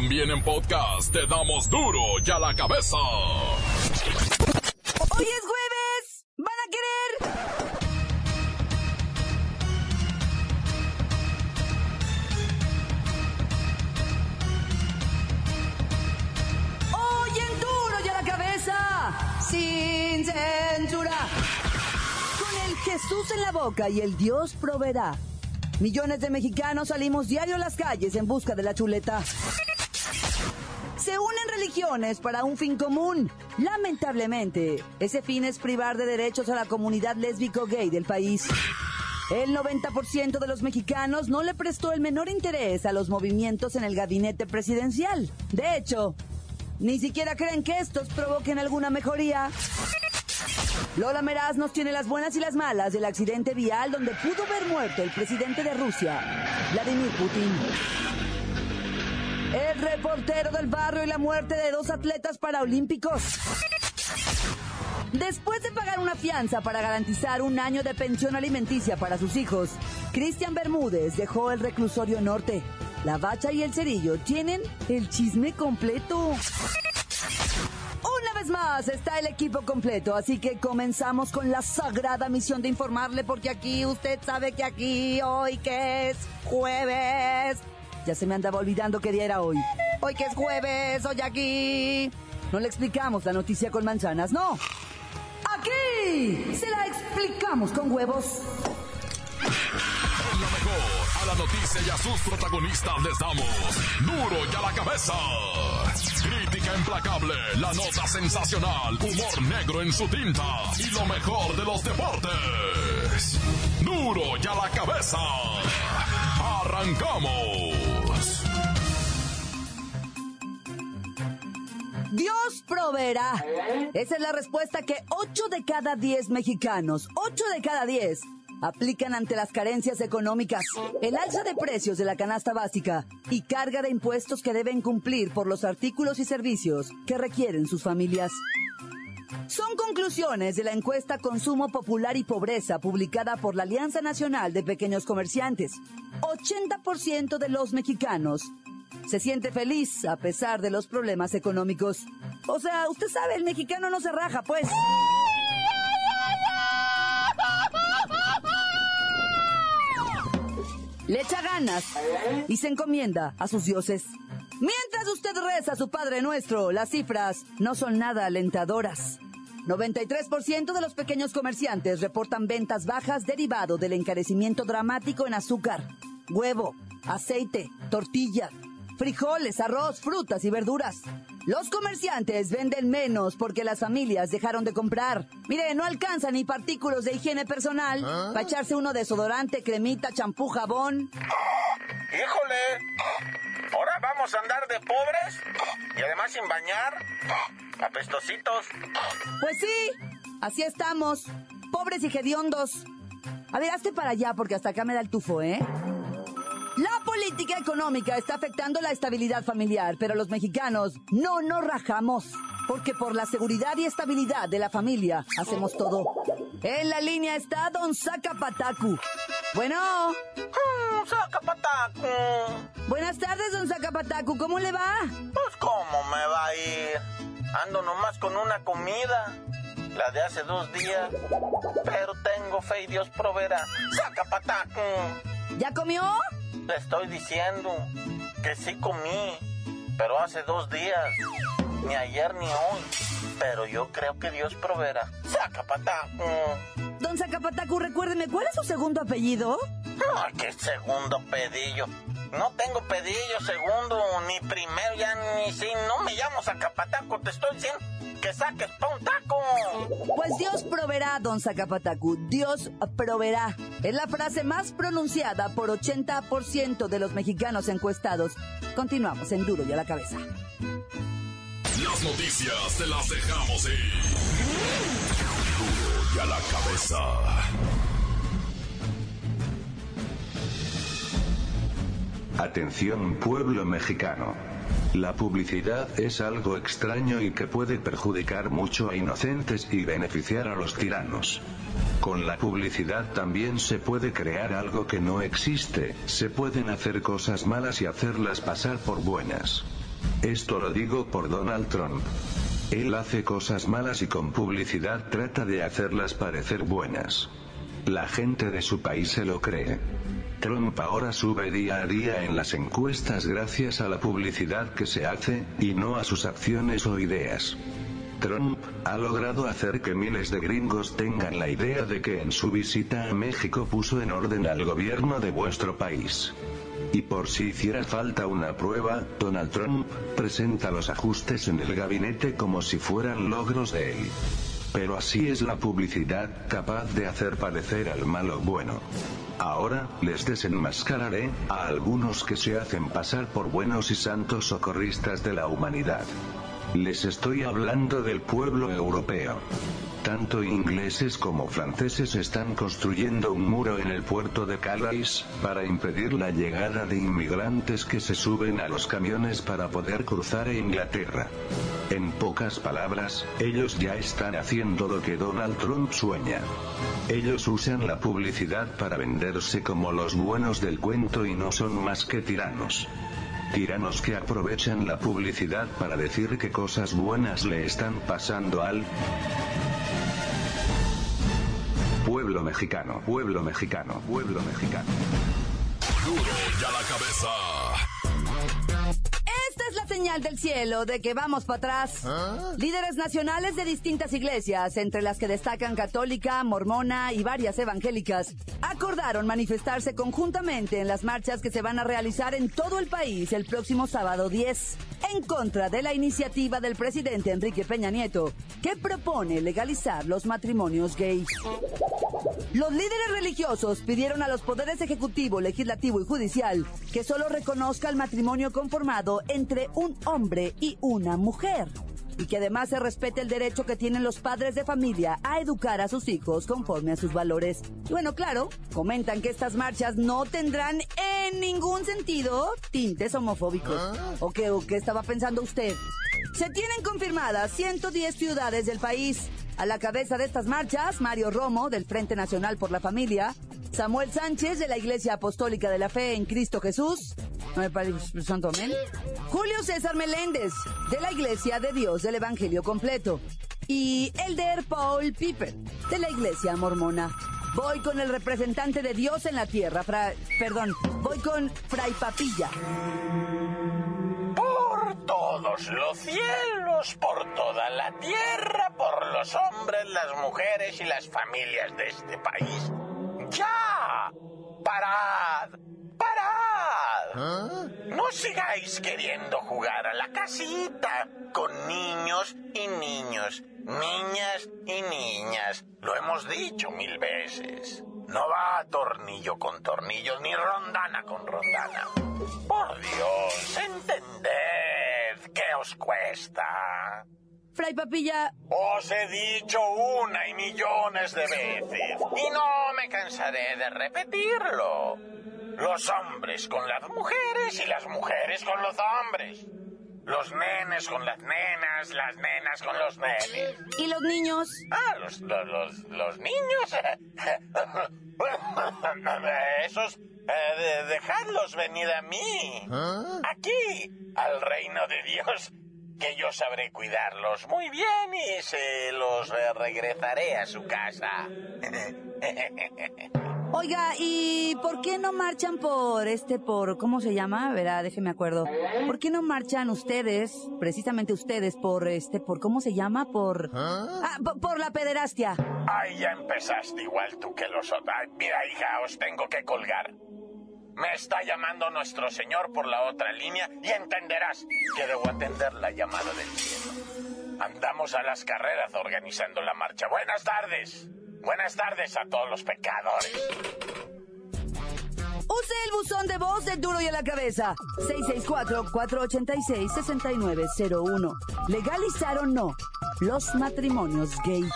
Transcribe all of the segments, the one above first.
También en podcast te damos duro y a la cabeza. Hoy es jueves. ¿Van a querer? Hoy en duro y a la cabeza. Sin censura. Con el Jesús en la boca y el Dios proveerá. Millones de mexicanos salimos diario a las calles en busca de la chuleta. Para un fin común. Lamentablemente, ese fin es privar de derechos a la comunidad lésbico-gay del país. El 90% de los mexicanos no le prestó el menor interés a los movimientos en el gabinete presidencial. De hecho, ni siquiera creen que estos provoquen alguna mejoría. Lola Meraz nos tiene las buenas y las malas del accidente vial donde pudo haber muerto el presidente de Rusia, Vladimir Putin. El reportero del barrio y la muerte de dos atletas paraolímpicos. Después de pagar una fianza para garantizar un año de pensión alimenticia para sus hijos, Cristian Bermúdez dejó el reclusorio norte. La bacha y el cerillo tienen el chisme completo. Una vez más está el equipo completo, así que comenzamos con la sagrada misión de informarle porque aquí usted sabe que aquí hoy que es jueves. Ya se me andaba olvidando qué día era hoy. Hoy que es jueves, hoy aquí. No le explicamos la noticia con manzanas, no. Aquí se la explicamos con huevos. En la mejor, a la noticia y a sus protagonistas les damos duro y a la cabeza. Crítica implacable, la nota sensacional, humor negro en su tinta y lo mejor de los deportes. Duro y a la cabeza. Arrancamos. Dios proveerá. Esa es la respuesta que 8 de cada 10 mexicanos, 8 de cada 10, aplican ante las carencias económicas, el alza de precios de la canasta básica y carga de impuestos que deben cumplir por los artículos y servicios que requieren sus familias. Son conclusiones de la encuesta Consumo Popular y Pobreza publicada por la Alianza Nacional de Pequeños Comerciantes. 80% de los mexicanos se siente feliz a pesar de los problemas económicos. O sea, usted sabe, el mexicano no se raja, pues. Le echa ganas y se encomienda a sus dioses. Mientras usted reza a su Padre Nuestro, las cifras no son nada alentadoras. 93% de los pequeños comerciantes reportan ventas bajas derivado del encarecimiento dramático en azúcar, huevo, aceite, tortilla, frijoles, arroz, frutas y verduras. Los comerciantes venden menos porque las familias dejaron de comprar. Mire, no alcanza ni partículos de higiene personal para echarse uno desodorante, cremita, champú, jabón. Híjole, ahora vamos a andar de pobres y además sin bañar, apestositos. Pues sí, así estamos, pobres y hediondos. A ver, hazte para allá porque hasta acá me da el tufo, ¿eh? Económica está afectando la estabilidad familiar, pero los mexicanos no nos rajamos, porque por la seguridad y estabilidad de la familia hacemos todo. En la línea está Don Zacapatacu. Bueno, Mm, saca pataco. buenas tardes, Don Zacapatacu, ¿cómo le va? Pues cómo me va a ir. Ando nomás con una comida, la de hace dos días, pero tengo fe y Dios proveerá. Saca pataco. ¿Ya comió? Le estoy diciendo que sí comí, pero hace dos días, ni ayer ni hoy. Pero yo creo que Dios proveerá. Saca pataco. Don Zacapatacu, recuérdeme, ¿cuál es su segundo apellido? Ay, qué segundo pedillo. No tengo pedillo segundo, ni primero, ya ni si no me llamo Zacapataco, te estoy diciendo que saques pa' un taco. Pues Dios proveerá, don Zacapatacu. Dios proveerá. Es la frase más pronunciada por 80% de los mexicanos encuestados. Continuamos en Duro y a la cabeza. Las noticias te las dejamos ir. Duro y a la cabeza. Atención pueblo mexicano. La publicidad es algo extraño y que puede perjudicar mucho a inocentes y beneficiar a los tiranos. Con la publicidad también se puede crear algo que no existe, se pueden hacer cosas malas y hacerlas pasar por buenas. Esto lo digo por Donald Trump. Él hace cosas malas y con publicidad trata de hacerlas parecer buenas. La gente de su país se lo cree. Trump ahora sube día a día en las encuestas gracias a la publicidad que se hace, y no a sus acciones o ideas. Trump ha logrado hacer que miles de gringos tengan la idea de que en su visita a México puso en orden al gobierno de vuestro país. Y por si hiciera falta una prueba, Donald Trump presenta los ajustes en el gabinete como si fueran logros de él. Pero así es la publicidad, capaz de hacer parecer al malo bueno. Ahora, les desenmascararé, a algunos que se hacen pasar por buenos y santos socorristas de la humanidad. Les estoy hablando del pueblo europeo. Tanto ingleses como franceses están construyendo un muro en el puerto de Calais, para impedir la llegada de inmigrantes que se suben a los camiones para poder cruzar a Inglaterra. En pocas palabras, ellos ya están haciendo lo que Donald Trump sueña. Ellos usan la publicidad para venderse como los buenos del cuento y no son más que tiranos. Tiranos que aprovechan la publicidad para decir que cosas buenas le están pasando al pueblo mexicano, pueblo mexicano, pueblo mexicano. Duro la cabeza. Señal del cielo de que vamos para atrás. Líderes nacionales de distintas iglesias, entre las que destacan católica, mormona y varias evangélicas, acordaron manifestarse conjuntamente en las marchas que se van a realizar en todo el país el próximo sábado 10, en contra de la iniciativa del presidente Enrique Peña Nieto, que propone legalizar los matrimonios gays. Los líderes religiosos pidieron a los poderes ejecutivo, legislativo y judicial que solo reconozca el matrimonio conformado entre un hombre y una mujer y que además se respete el derecho que tienen los padres de familia a educar a sus hijos conforme a sus valores. Y bueno, claro, comentan que estas marchas no tendrán en ningún sentido tintes homofóbicos. ¿O qué, o qué estaba pensando usted? Se tienen confirmadas 110 ciudades del país. A la cabeza de estas marchas, Mario Romo, del Frente Nacional por la Familia, Samuel Sánchez, de la Iglesia Apostólica de la Fe en Cristo Jesús, no me parece Santo Amén, Julio César Meléndez, de la Iglesia de Dios del Evangelio Completo, y Elder Paul Piper, de la Iglesia Mormona. Voy con el representante de Dios en la tierra, perdón, voy con Fray Papilla. Todos los cielos, por toda la tierra, por los hombres, las mujeres y las familias de este país. ¡Ya! ¡Parad! ¡Parad! No sigáis queriendo jugar a la casita con niños y niños, niñas y niñas. Lo hemos dicho mil veces. No va tornillo con tornillo ni rondana con rondana. Por Dios, entended qué os cuesta. Fray Papilla, Os he dicho una y millones de veces y no me cansaré de repetirlo. Los hombres con las mujeres y las mujeres con los hombres. Los nenes con las nenas, las nenas con los nenes. ¿y los niños? Ah, los, los, los, los niños. Esos, eh, de- dejadlos venir a mí. Aquí, al reino de Dios, que yo sabré cuidarlos muy bien y se los eh, regresaré a su casa. Oiga, ¿y por qué no marchan por este, por, ¿cómo se llama? Verá, déjeme acuerdo. ¿Por qué no marchan ustedes, precisamente ustedes, por este, por, ¿cómo se llama? Por... Ah, po- por la pederastia. Ay, ya empezaste igual tú que los otros. Mira, hija, os tengo que colgar. Me está llamando nuestro señor por la otra línea y entenderás que debo atender la llamada del cielo. Andamos a las carreras organizando la marcha. Buenas tardes. Buenas tardes a todos los pecadores. Use el buzón de voz del duro y a la cabeza. 664-486-6901. Legalizar o no los matrimonios gay.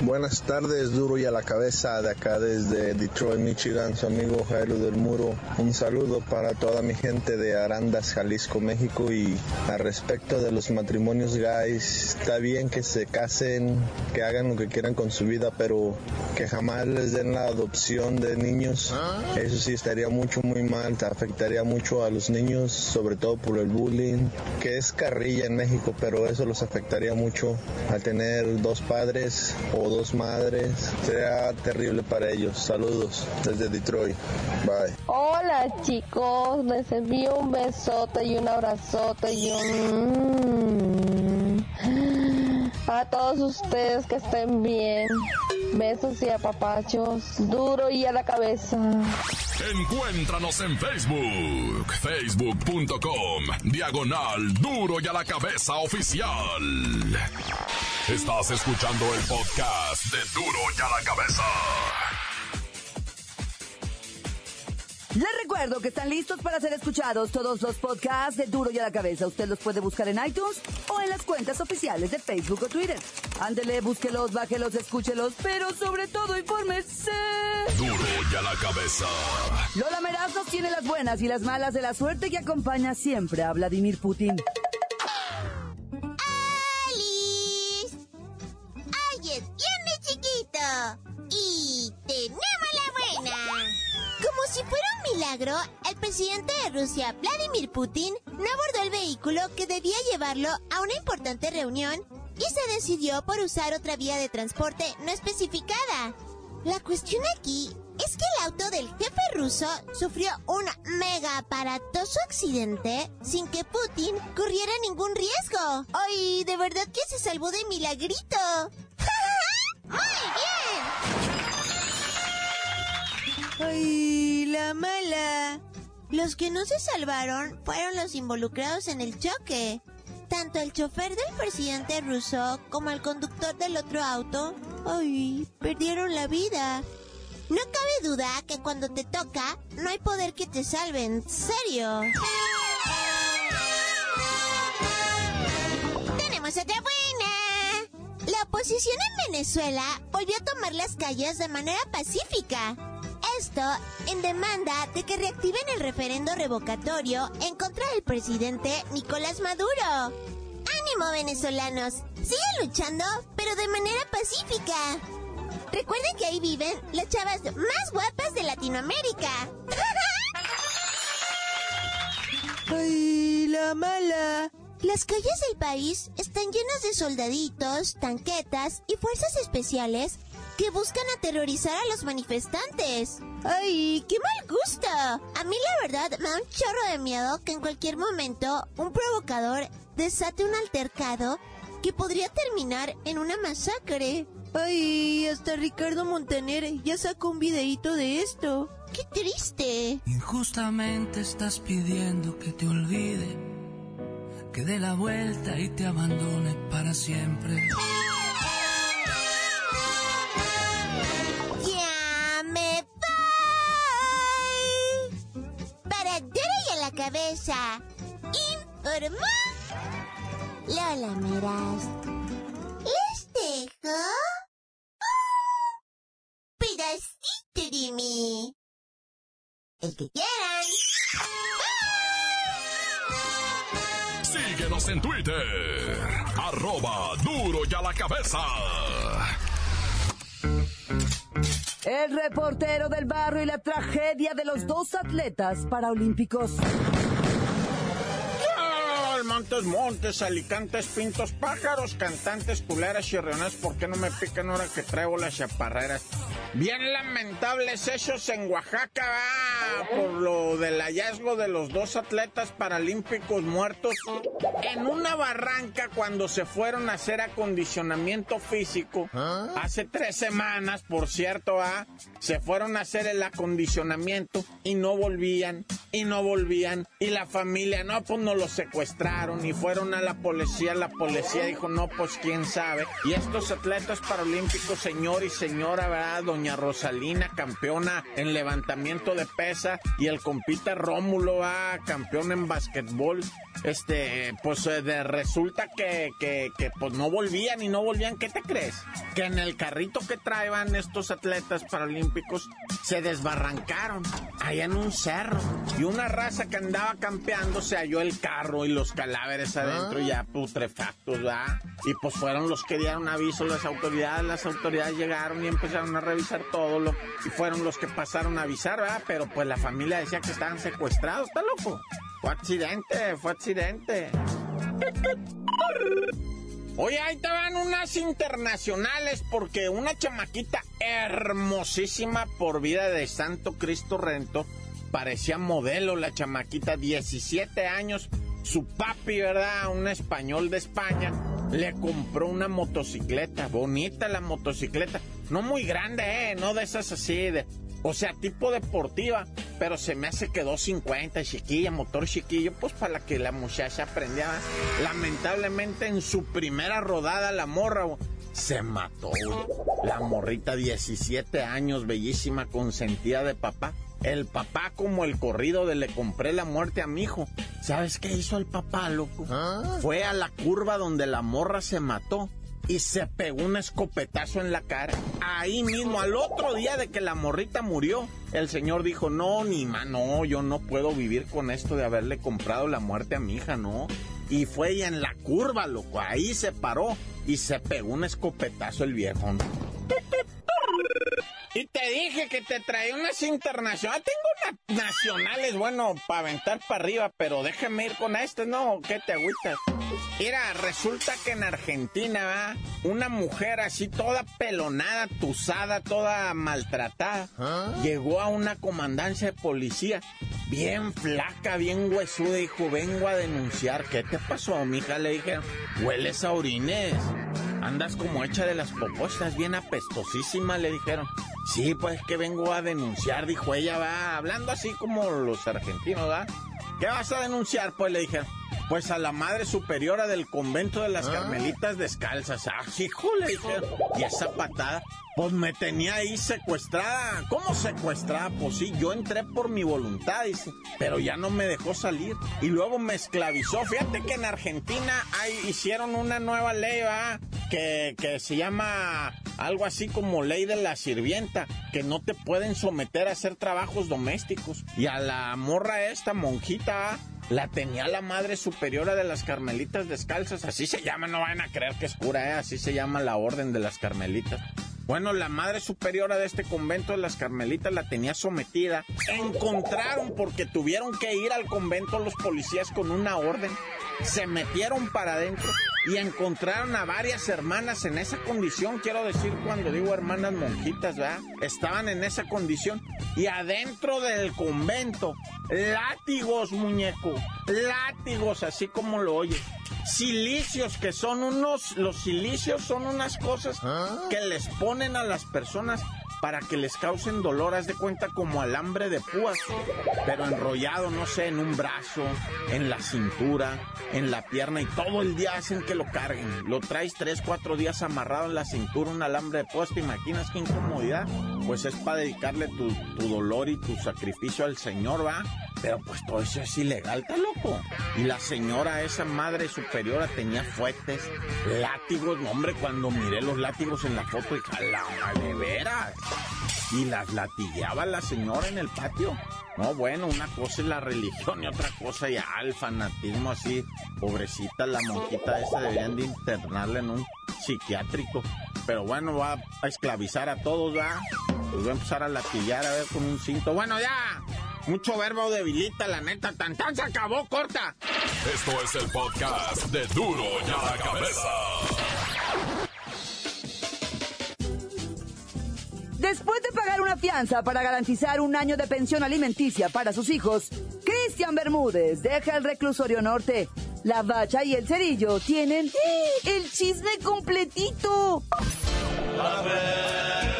Buenas tardes, duro y a la cabeza de acá desde Detroit, Michigan, su amigo Jairo del Muro. Un saludo para toda mi gente de Arandas, Jalisco, México. Y al respecto de los matrimonios gays, está bien que se casen, que hagan lo que quieran con su vida, pero que jamás les den la adopción de niños. Eso sí estaría mucho, muy mal, afectaría mucho a los niños, sobre todo por el bullying, que es carrilla en México, pero eso los afectaría mucho al tener dos padres o dos madres. Sería terrible para ellos. Saludos desde Detroit. Bye. Hola chicos, les envío un besote y un abrazote y un... A todos ustedes que estén bien. Besos y apapachos. Duro y a la cabeza. Encuéntranos en Facebook, facebook.com, diagonal duro y a la cabeza oficial. Estás escuchando el podcast de duro y a la cabeza. Les recuerdo que están listos para ser escuchados todos los podcasts de Duro y a la Cabeza. Usted los puede buscar en iTunes o en las cuentas oficiales de Facebook o Twitter. Ándele, búsquelos, bájelos, escúchelos, pero sobre todo infórmese. Duro y a la cabeza. Lola Merazos tiene las buenas y las malas de la suerte que acompaña siempre a Vladimir Putin. ¡Alice! ¡Ay, es bien mi chiquito! Y. Como si fuera un milagro, el presidente de Rusia, Vladimir Putin, no abordó el vehículo que debía llevarlo a una importante reunión y se decidió por usar otra vía de transporte no especificada. La cuestión aquí es que el auto del jefe ruso sufrió un mega aparatoso accidente sin que Putin corriera ningún riesgo. ¡Ay, de verdad que se salvó de milagrito! ¡Muy bien! ¡Ay, la mala! Los que no se salvaron fueron los involucrados en el choque. Tanto el chofer del presidente ruso como el conductor del otro auto, ¡ay! perdieron la vida. No cabe duda que cuando te toca, no hay poder que te salve, en serio. Tenemos otra buena. La oposición en Venezuela volvió a tomar las calles de manera pacífica. Esto en demanda de que reactiven el referendo revocatorio en contra del presidente Nicolás Maduro. ¡Ánimo, venezolanos! Sigan luchando, pero de manera pacífica. Recuerden que ahí viven las chavas más guapas de Latinoamérica. ¡Ay, la mala! Las calles del país están llenas de soldaditos, tanquetas y fuerzas especiales que buscan aterrorizar a los manifestantes. ¡Ay, qué mal gusto! A mí la verdad me da un chorro de miedo que en cualquier momento un provocador desate un altercado que podría terminar en una masacre. Ay, hasta Ricardo Montaner ya sacó un videíto de esto. ¡Qué triste! Injustamente estás pidiendo que te olvide, que dé la vuelta y te abandone para siempre. Lola Meras. ¿Les dejo? un pedacito de mí. El que quieran. Síguenos en Twitter. Arroba duro y a la cabeza. El reportero del barrio y la tragedia de los dos atletas paraolímpicos. Montes, montes, alicantes, pintos, pájaros, cantantes, culeras, chirriones, ¿por qué no me pican ahora que traigo las chaparreras? Bien lamentables hechos en Oaxaca, ah, por lo del hallazgo de los dos atletas paralímpicos muertos en una barranca cuando se fueron a hacer acondicionamiento físico. Hace tres semanas, por cierto, ah, se fueron a hacer el acondicionamiento y no volvían, y no volvían, y la familia, no, pues no los secuestraron y fueron a la policía, la policía dijo, no, pues quién sabe. Y estos atletas paralímpicos, señor y señora, ¿verdad? Doña doña Rosalina, campeona en levantamiento de pesa, y el compita Rómulo, va campeón en basquetbol. Este, pues eh, de, resulta que, que, que, pues no volvían y no volvían. ¿Qué te crees? Que en el carrito que traían estos atletas paralímpicos se desbarrancaron allá en un cerro. Y una raza que andaba campeando se halló el carro y los cadáveres adentro ya putrefactos, ¿va? Y pues fueron los que dieron aviso las autoridades. Las autoridades llegaron y empezaron a revisar todo lo y fueron los que pasaron a avisar, ¿verdad? Pero pues la familia decía que estaban secuestrados, ¿está loco? Fue accidente, fue accidente. Oye, ahí te van unas internacionales porque una chamaquita hermosísima por vida de Santo Cristo Rento parecía modelo la chamaquita, 17 años. Su papi, ¿verdad? Un español de España le compró una motocicleta, bonita la motocicleta, no muy grande, ¿eh? No de esas así, de, o sea, tipo deportiva, pero se me hace que 250, chiquilla, motor chiquillo, pues para que la muchacha aprendiera. Lamentablemente en su primera rodada la morra se mató. La morrita, 17 años, bellísima, consentida de papá. El papá, como el corrido de le compré la muerte a mi hijo. ¿Sabes qué hizo el papá, loco? Fue a la curva donde la morra se mató y se pegó un escopetazo en la cara. Ahí mismo, al otro día de que la morrita murió, el señor dijo, no, ni ma, no, yo no puedo vivir con esto de haberle comprado la muerte a mi hija, no. Y fue ella en la curva, loco, ahí se paró y se pegó un escopetazo el viejo. Y te dije que te traía unas internacionales. Tengo unas nacionales, bueno, para aventar para arriba, pero déjame ir con estas, ¿no? ¿Qué te agüitas? Mira, resulta que en Argentina, ¿va? Una mujer así toda pelonada, tusada, toda maltratada, llegó a una comandancia de policía, bien flaca, bien huesuda, dijo, vengo a denunciar. ¿Qué te pasó, mija? Le dije, hueles a orines. Andas como hecha de las propuestas, bien apestosísima, le dijeron. Sí, pues que vengo a denunciar, dijo ella, va, hablando así como los argentinos, ¿va? ¿Qué vas a denunciar? Pues le dije, pues a la madre superiora del convento de las Carmelitas Descalzas. Ah, hijo, le dije, y esa patada, pues me tenía ahí secuestrada. ¿Cómo secuestrada? Pues sí, yo entré por mi voluntad, dice, pero ya no me dejó salir. Y luego me esclavizó. Fíjate que en Argentina hay, hicieron una nueva ley, ¿va? Que, se llama algo así como ley de la sirvienta, que no te pueden someter a hacer trabajos domésticos. Y a la morra esta, monjita, la tenía la madre superiora de las carmelitas descalzas, así se llama, no vayan a creer que es cura, ¿eh? así se llama la orden de las carmelitas. Bueno, la madre superiora de este convento de las Carmelitas la tenía sometida. Encontraron porque tuvieron que ir al convento los policías con una orden. Se metieron para adentro y encontraron a varias hermanas en esa condición. Quiero decir, cuando digo hermanas monjitas, ¿verdad? Estaban en esa condición. Y adentro del convento, látigos, muñeco. Látigos, así como lo oyes silicios, que son unos, los silicios son unas cosas que les ponen a las personas para que les causen dolor, haz de cuenta como alambre de púas, pero enrollado, no sé, en un brazo, en la cintura, en la pierna y todo el día hacen que lo carguen. Lo traes tres, cuatro días amarrado en la cintura, un alambre de púas, ¿te imaginas qué incomodidad? Pues es para dedicarle tu, tu dolor y tu sacrificio al Señor, ¿va? Pero pues todo eso es ilegal, está loco. Y la señora, esa madre superiora, tenía fuetes, látigos. No, hombre, cuando miré los látigos en la foto, hija, la de veras. Y las latigueaba la señora en el patio. No, bueno, una cosa es la religión y otra cosa ya el fanatismo así. Pobrecita la monjita esa, deberían de internarla en un psiquiátrico. Pero bueno, va a esclavizar a todos, ¿va? Pues voy a empezar a latillar a ver con un cinto. Bueno, ya. Mucho verbo debilita, la neta. Tan tan se acabó, corta. Esto es el podcast de Duro y a la cabeza. Después de pagar una fianza para garantizar un año de pensión alimenticia para sus hijos, Cristian Bermúdez deja el reclusorio norte. La bacha y el cerillo tienen el chisme completito. ¡La bacha!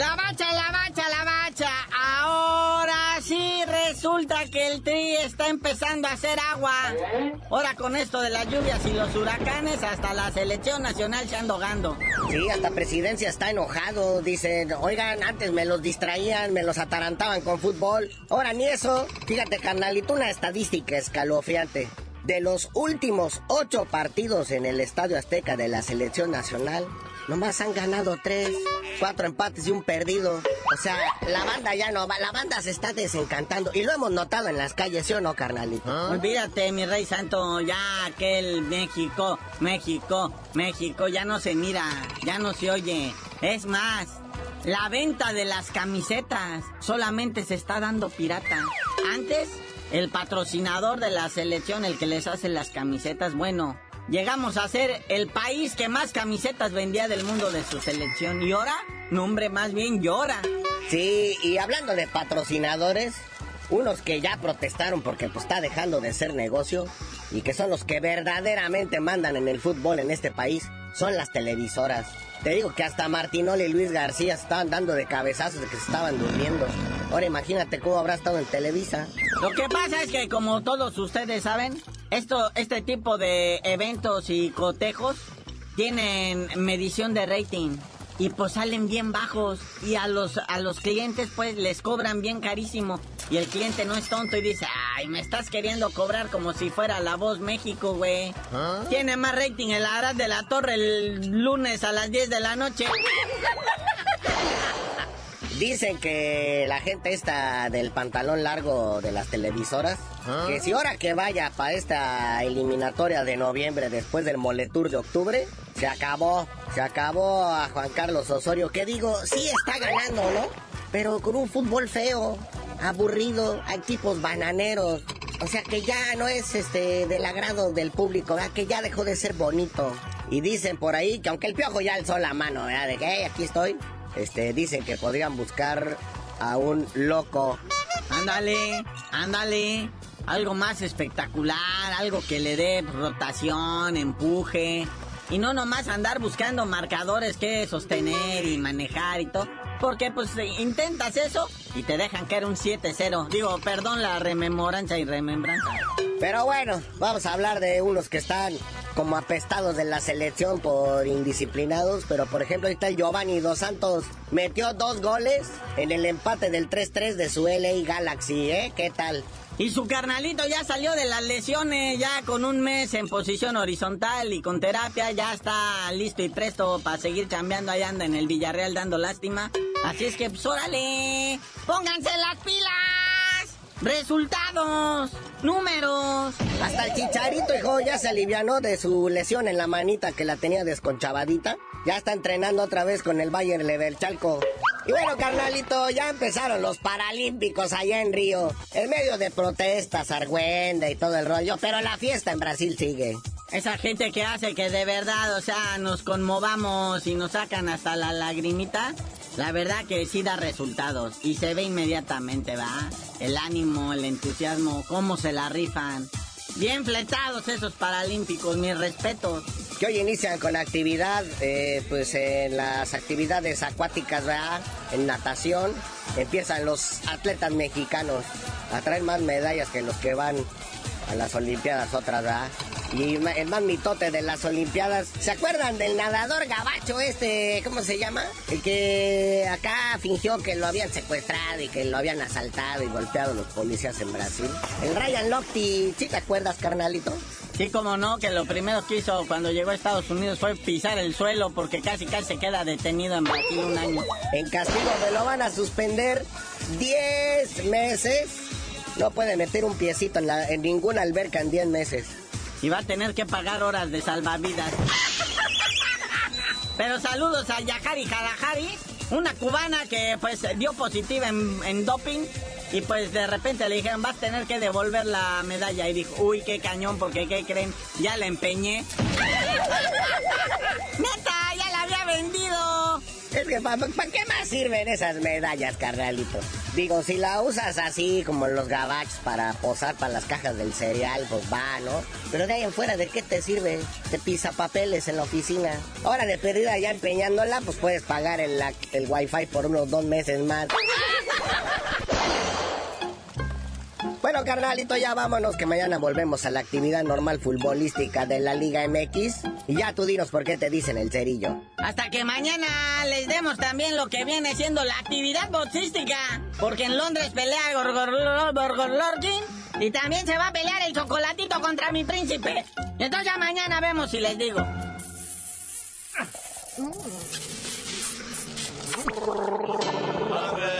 La bacha, la bacha, la bacha. Ahora sí resulta que el tri está empezando a hacer agua. Ahora con esto de las lluvias y los huracanes, hasta la selección nacional se anda ahogando. Sí, hasta presidencia está enojado. Dicen, oigan, antes me los distraían, me los atarantaban con fútbol. Ahora ni eso. Fíjate, carnalito, una estadística escalofriante. De los últimos ocho partidos en el Estadio Azteca de la selección nacional, nomás han ganado tres, cuatro empates y un perdido. O sea, la banda ya no va, la banda se está desencantando. Y lo hemos notado en las calles, ¿sí o no, carnalito? Olvídate, mi rey santo, ya aquel México, México, México, ya no se mira, ya no se oye. Es más, la venta de las camisetas solamente se está dando pirata. Antes el patrocinador de la selección, el que les hace las camisetas, bueno, llegamos a ser el país que más camisetas vendía del mundo de su selección. Y ahora, nombre más bien llora. Sí, y hablando de patrocinadores, unos que ya protestaron porque pues, está dejando de ser negocio y que son los que verdaderamente mandan en el fútbol en este país, son las televisoras. Te digo que hasta Martinoli y Luis García estaban dando de cabezazos de que se estaban durmiendo. Ahora imagínate cómo habrá estado en Televisa. Lo que pasa es que como todos ustedes saben, esto, este tipo de eventos y cotejos tienen medición de rating y pues salen bien bajos y a los a los clientes pues les cobran bien carísimo y el cliente no es tonto y dice, "Ay, me estás queriendo cobrar como si fuera La Voz México, güey." Tiene más rating el Arad de la Torre el lunes a las 10 de la noche. Dicen que la gente esta del pantalón largo de las televisoras, que si ahora que vaya para esta eliminatoria de noviembre después del Moletour de octubre, se acabó, se acabó a Juan Carlos Osorio, que digo, sí está ganando, ¿no? Pero con un fútbol feo, aburrido, hay tipos bananeros. O sea que ya no es este del agrado del público, ¿verdad? que ya dejó de ser bonito. Y dicen por ahí que aunque el piojo ya alzó la mano, ¿verdad? de que "Hey, aquí estoy, este, dicen que podrían buscar a un loco. Ándale, ándale. Algo más espectacular, algo que le dé rotación, empuje. Y no nomás andar buscando marcadores que sostener y manejar y todo. Porque pues intentas eso y te dejan caer un 7-0. Digo, perdón la rememoranza y remembranza. Pero bueno, vamos a hablar de unos que están como apestados de la selección por indisciplinados. Pero por ejemplo, ahí está el Giovanni Dos Santos. Metió dos goles en el empate del 3-3 de su LA Galaxy, ¿eh? ¿Qué tal? Y su carnalito ya salió de las lesiones, ya con un mes en posición horizontal y con terapia, ya está listo y presto para seguir chambeando. Ahí anda en el Villarreal dando lástima. Así es que, pues pónganse las pilas. Resultados, números. Hasta el chicharito, hijo, ya se alivianó de su lesión en la manita que la tenía desconchavadita. Ya está entrenando otra vez con el Bayern Leverchalco. Y bueno, carnalito, ya empezaron los Paralímpicos allá en Río. En medio de protestas, argüenda y todo el rollo, pero la fiesta en Brasil sigue. Esa gente que hace que de verdad, o sea, nos conmovamos y nos sacan hasta la lagrimita, la verdad que sí da resultados y se ve inmediatamente, ¿va? El ánimo, el entusiasmo, cómo se la rifan. Bien fletados esos paralímpicos, mis respetos. Que hoy inician con actividad, eh, pues en las actividades acuáticas, ¿verdad? En natación, empiezan los atletas mexicanos a traer más medallas que los que van a las Olimpiadas otras, ¿verdad? Y el más mitote de las Olimpiadas. ¿Se acuerdan del nadador gabacho este? ¿Cómo se llama? El que acá fingió que lo habían secuestrado y que lo habían asaltado y golpeado los policías en Brasil. El Ryan Lochte, ¿sí te acuerdas, carnalito? Sí, como no, que lo primero que hizo cuando llegó a Estados Unidos fue pisar el suelo porque casi casi se queda detenido en Brasil un año. En castigo me lo van a suspender 10 meses. No puede meter un piecito en, la- en ninguna alberca en 10 meses. Y va a tener que pagar horas de salvavidas. Pero saludos a Yahari Hadahari, una cubana que pues dio positiva en, en doping. Y pues de repente le dijeron, vas a tener que devolver la medalla. Y dijo, uy, qué cañón, porque ¿qué creen? Ya la empeñé. ¡Neta! ¡Ya la había vendido! Es que ¿para qué más sirven esas medallas, carnalito? Digo, si la usas así como los gabachos para posar para las cajas del cereal, pues va, ¿no? Pero de ahí en fuera, ¿de qué te sirve? Te pisa papeles en la oficina. Ahora de perdida ya empeñándola, pues puedes pagar el, el wifi por unos dos meses más. Bueno, carnalito, ya vámonos, que mañana volvemos a la actividad normal futbolística de la Liga MX. Y ya tú dinos por qué te dicen el cerillo. Hasta que mañana les demos también lo que viene siendo la actividad boxística. Porque en Londres pelea Gorgorlorgin y también se va a pelear el chocolatito contra mi príncipe. Entonces ya mañana vemos si les digo. ¡La